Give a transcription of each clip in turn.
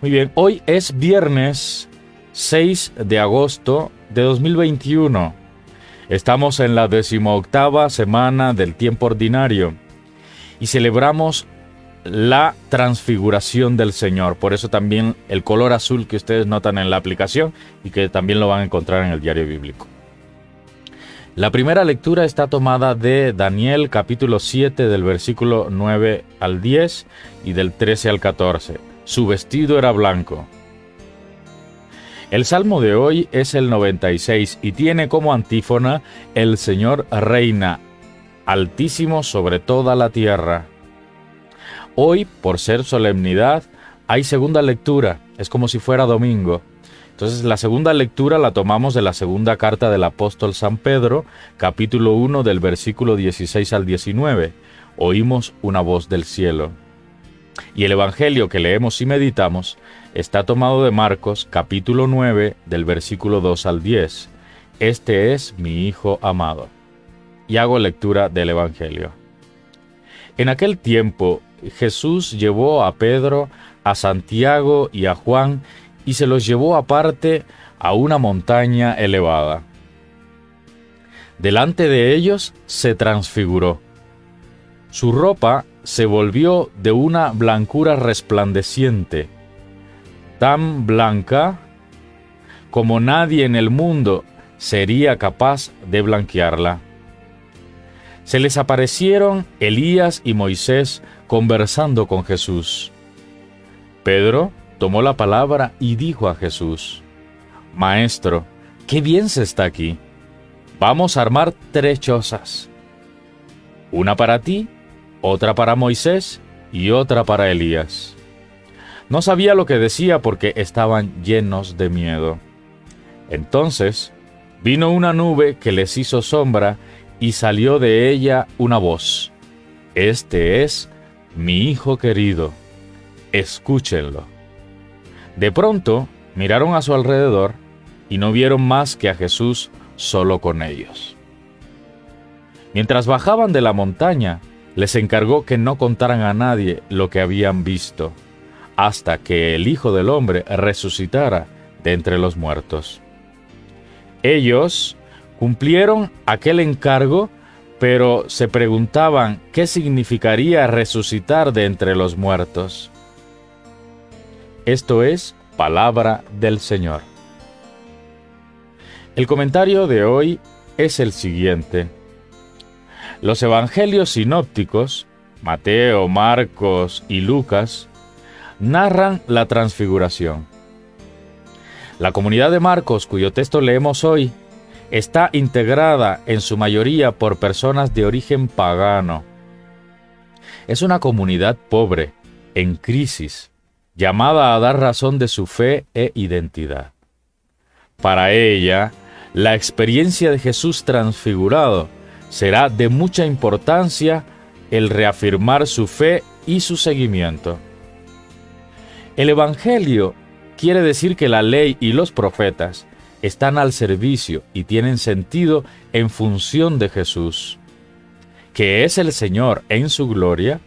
Muy bien, hoy es viernes 6 de agosto de 2021. Estamos en la decimoctava semana del tiempo ordinario y celebramos la transfiguración del Señor. Por eso también el color azul que ustedes notan en la aplicación y que también lo van a encontrar en el diario bíblico. La primera lectura está tomada de Daniel capítulo 7 del versículo 9 al 10 y del 13 al 14. Su vestido era blanco. El salmo de hoy es el 96 y tiene como antífona El Señor reina, altísimo sobre toda la tierra. Hoy, por ser solemnidad, hay segunda lectura, es como si fuera domingo. Entonces la segunda lectura la tomamos de la segunda carta del apóstol San Pedro, capítulo 1 del versículo 16 al 19. Oímos una voz del cielo. Y el Evangelio que leemos y meditamos está tomado de Marcos capítulo 9 del versículo 2 al 10. Este es mi Hijo amado. Y hago lectura del Evangelio. En aquel tiempo Jesús llevó a Pedro, a Santiago y a Juan y se los llevó aparte a una montaña elevada. Delante de ellos se transfiguró. Su ropa se volvió de una blancura resplandeciente, tan blanca como nadie en el mundo sería capaz de blanquearla. Se les aparecieron Elías y Moisés conversando con Jesús. Pedro tomó la palabra y dijo a Jesús, Maestro, qué bien se está aquí. Vamos a armar tres chozas. Una para ti otra para Moisés y otra para Elías. No sabía lo que decía porque estaban llenos de miedo. Entonces vino una nube que les hizo sombra y salió de ella una voz. Este es mi Hijo querido, escúchenlo. De pronto miraron a su alrededor y no vieron más que a Jesús solo con ellos. Mientras bajaban de la montaña, les encargó que no contaran a nadie lo que habían visto, hasta que el Hijo del Hombre resucitara de entre los muertos. Ellos cumplieron aquel encargo, pero se preguntaban qué significaría resucitar de entre los muertos. Esto es palabra del Señor. El comentario de hoy es el siguiente. Los evangelios sinópticos, Mateo, Marcos y Lucas, narran la transfiguración. La comunidad de Marcos, cuyo texto leemos hoy, está integrada en su mayoría por personas de origen pagano. Es una comunidad pobre, en crisis, llamada a dar razón de su fe e identidad. Para ella, la experiencia de Jesús transfigurado será de mucha importancia el reafirmar su fe y su seguimiento. El Evangelio quiere decir que la ley y los profetas están al servicio y tienen sentido en función de Jesús, que es el Señor en su gloria,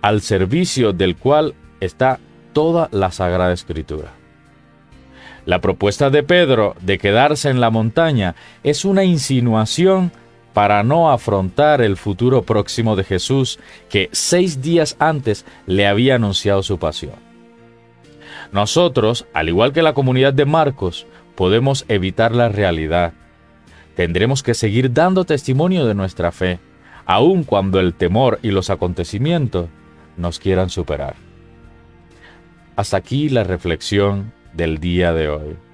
al servicio del cual está toda la Sagrada Escritura. La propuesta de Pedro de quedarse en la montaña es una insinuación para no afrontar el futuro próximo de Jesús que seis días antes le había anunciado su pasión. Nosotros, al igual que la comunidad de Marcos, podemos evitar la realidad. Tendremos que seguir dando testimonio de nuestra fe, aun cuando el temor y los acontecimientos nos quieran superar. Hasta aquí la reflexión del día de hoy.